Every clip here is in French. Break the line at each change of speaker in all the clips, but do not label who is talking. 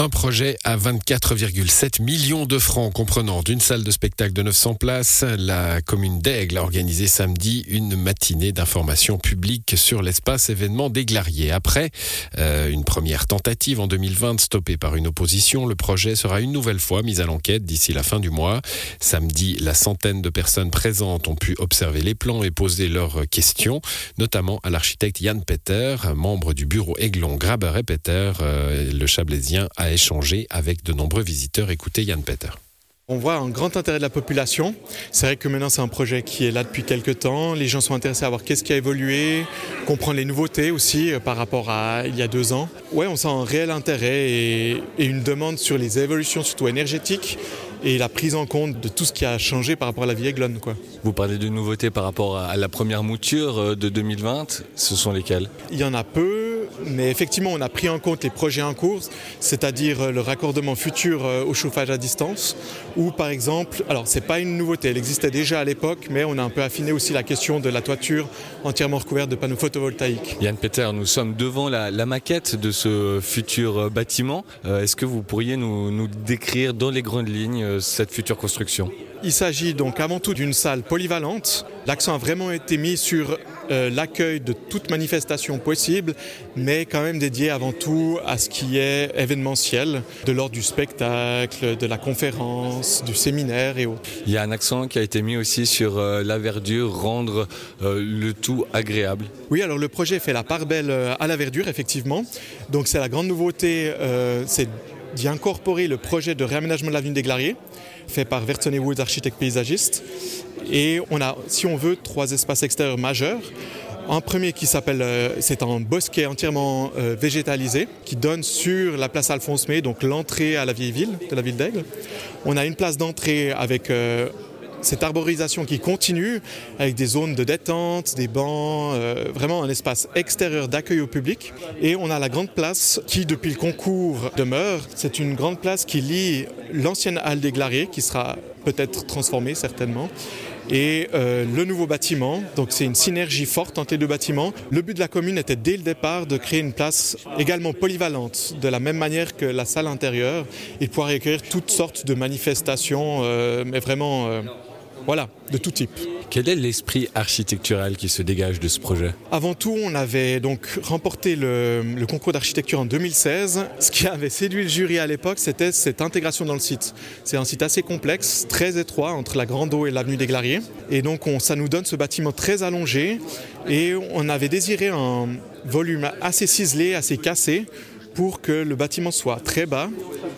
Un projet à 24,7 millions de francs comprenant d'une salle de spectacle de 900 places. La commune d'Aigle a organisé samedi une matinée d'information publique sur l'espace événement d'Aiglarier. Après euh, une première tentative en 2020 stoppée par une opposition, le projet sera une nouvelle fois mis à l'enquête d'ici la fin du mois. Samedi, la centaine de personnes présentes ont pu observer les plans et poser leurs questions, notamment à l'architecte Yann Peter, membre du bureau Aiglon Graber et Peter, euh, le Chablaisien a échanger avec de nombreux visiteurs. Écoutez Yann Peter.
On voit un grand intérêt de la population. C'est vrai que maintenant c'est un projet qui est là depuis quelques temps. Les gens sont intéressés à voir qu'est-ce qui a évolué, comprendre les nouveautés aussi euh, par rapport à il y a deux ans. Ouais, on sent un réel intérêt et, et une demande sur les évolutions, surtout énergétiques, et la prise en compte de tout ce qui a changé par rapport à la vie aiglonne. Quoi.
Vous parlez de nouveautés par rapport à la première mouture euh, de 2020. Ce sont lesquelles?
Il y en a peu mais effectivement, on a pris en compte les projets en cours, c'est-à-dire euh, le raccordement futur euh, au chauffage à distance, ou par exemple, alors c'est pas une nouveauté, elle existait déjà à l'époque, mais on a un peu affiné aussi la question de la toiture entièrement recouverte de panneaux photovoltaïques.
Yann Peter, nous sommes devant la, la maquette de ce futur euh, bâtiment. Est-ce que vous pourriez nous, nous décrire dans les grandes lignes cette future construction?
Il s'agit donc avant tout d'une salle polyvalente. L'accent a vraiment été mis sur euh, l'accueil de toute manifestation possible, mais quand même dédié avant tout à ce qui est événementiel, de l'ordre du spectacle, de la conférence, du séminaire et autres.
Il y a un accent qui a été mis aussi sur euh, la verdure, rendre euh, le tout agréable.
Oui, alors le projet fait la part belle à la verdure, effectivement. Donc c'est la grande nouveauté, c'est d'y incorporer le projet de réaménagement de l'avenue des Glariers fait par Vertonnet Woods, architecte paysagiste. Et on a, si on veut, trois espaces extérieurs majeurs. Un premier qui s'appelle, euh, c'est un bosquet entièrement euh, végétalisé qui donne sur la place Alphonse May, donc l'entrée à la vieille ville de la ville d'Aigle. On a une place d'entrée avec euh, cette arborisation qui continue avec des zones de détente, des bancs, vraiment un espace extérieur d'accueil au public. Et on a la grande place qui, depuis le concours, demeure. C'est une grande place qui lie l'ancienne halle des Glariers, qui sera peut-être transformée certainement, et euh, le nouveau bâtiment. Donc c'est une synergie forte entre les deux bâtiments. Le but de la commune était dès le départ de créer une place également polyvalente, de la même manière que la salle intérieure, et pouvoir accueillir toutes sortes de manifestations, euh, mais vraiment... Euh, voilà, de tout type.
Quel est l'esprit architectural qui se dégage de ce projet?
Avant tout, on avait donc remporté le, concours d'architecture en 2016. Ce qui avait séduit le jury à l'époque, c'était cette intégration dans le site. C'est un site assez complexe, très étroit entre la Grande Eau et l'avenue des Glariers. Et donc, on, ça nous donne ce bâtiment très allongé. Et on avait désiré un volume assez ciselé, assez cassé, pour que le bâtiment soit très bas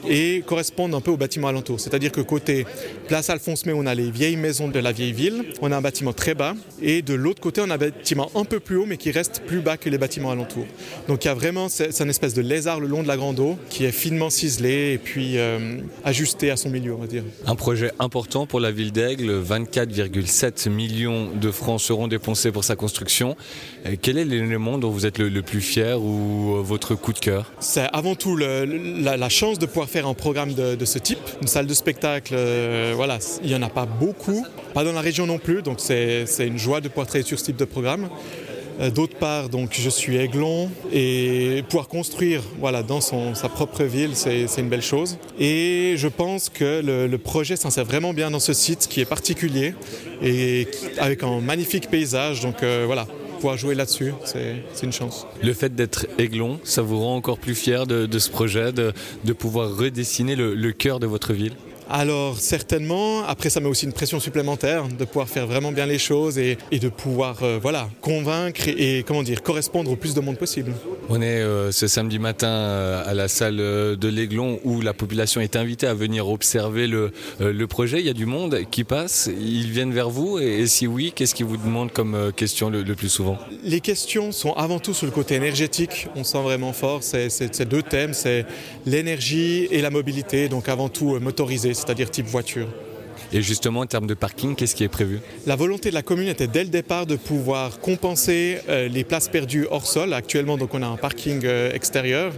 et corresponde un peu au bâtiment alentour. C'est-à-dire que côté place Alphonse May, on a les vieilles maisons de la vieille ville, on a un bâtiment très bas, et de l'autre côté, on a un bâtiment un peu plus haut, mais qui reste plus bas que les bâtiments alentours. Donc il y a vraiment, c'est une espèce de lézard le long de la grande eau, qui est finement ciselé et puis euh, ajusté à son milieu, on va dire.
Un projet important pour la ville d'Aigle, 24,7 millions de francs seront dépensés pour sa construction. Quel est l'élément dont vous êtes le, le plus fier ou votre coup de cœur?
C'est avant tout le, la, la, chance de pouvoir faire un programme de, ce type. Une salle de spectacle, euh, voilà, il n'y en a pas beaucoup, pas dans la région non plus, donc c'est une joie de pouvoir travailler sur ce type de programme. Euh, D'autre part, donc, je suis aiglon et pouvoir construire voilà, dans son, sa propre ville, c'est une belle chose. Et je pense que le, projet s'insère vraiment bien dans ce site qui est particulier et avec un magnifique paysage. Donc euh, voilà, pouvoir jouer là-dessus, c'est une chance.
Le fait d'être aiglon, ça vous rend encore plus fier de, de ce projet, de, de pouvoir redessiner le, le cœur de votre ville?
Alors certainement, après ça met aussi une pression supplémentaire de pouvoir faire vraiment bien les choses et, et de pouvoir euh, voilà, convaincre et, et comment dire correspondre au plus de monde possible.
On est euh, ce samedi matin euh, à la salle de l'Aiglon où la population est invitée à venir observer le, euh, projet. Il y a du monde qui passe, ils viennent vers vous. Et, si oui, qu'est-ce qu'ils vous demandent comme euh, question le, le plus souvent?
Les questions sont avant tout sur le côté énergétique, on sent vraiment fort, c'est deux thèmes, c'est l'énergie et la mobilité, donc avant tout euh, motorisé, c'est-à-dire type voiture.
Et justement, en termes de parking, qu'est-ce qui est prévu?
La volonté de la commune était dès le départ de pouvoir compenser euh, les places perdues hors sol. Actuellement, donc, on a un parking euh, extérieur.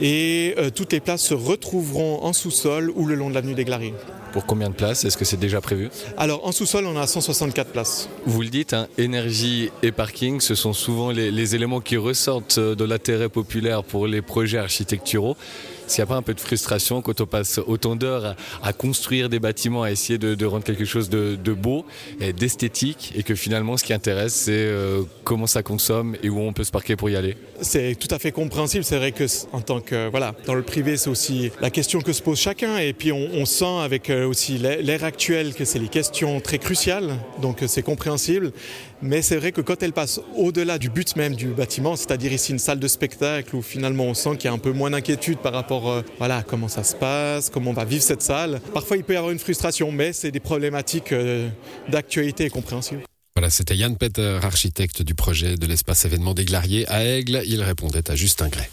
Et euh, toutes les places se retrouveront en sous-sol ou le long de l'avenue des Glaries.
pour combien de places? Est-ce que c'est déjà prévu?
Alors en sous-sol, on a 164 places.
Vous le dites, hein, énergie et parking, ce sont souvent les, les éléments qui ressortent de l'intérêt populaire pour les projets architecturaux. S'il n'y a pas un peu de frustration quand on passe autant d'heures à, construire des bâtiments, à essayer de, rendre quelque chose de, beau et d'esthétique, et que finalement ce qui intéresse c'est euh, comment ça consomme et où on peut se parquer pour y aller
C'est tout à fait compréhensible. C'est vrai que en tant que voilà, dans le privé, c'est aussi la question que se pose chacun, et puis on, sent avec euh, aussi l'ère actuelle que c'est les questions très cruciales, donc euh, c'est compréhensible. Mais c'est vrai que quand elle passe au-delà du but même du bâtiment, c'est-à-dire ici une salle de spectacle où finalement on sent qu'il y a un peu moins d'inquiétude par rapport euh, voilà, comment ça se passe, comment on va vivre cette salle. Parfois, il peut y avoir une frustration, mais c'est des problématiques euh, d'actualité et compréhensibles.
Voilà, c'était Yann Peter, architecte du projet de l'espace événement des Glariers à Aigle. Il répondait à Justin Gray.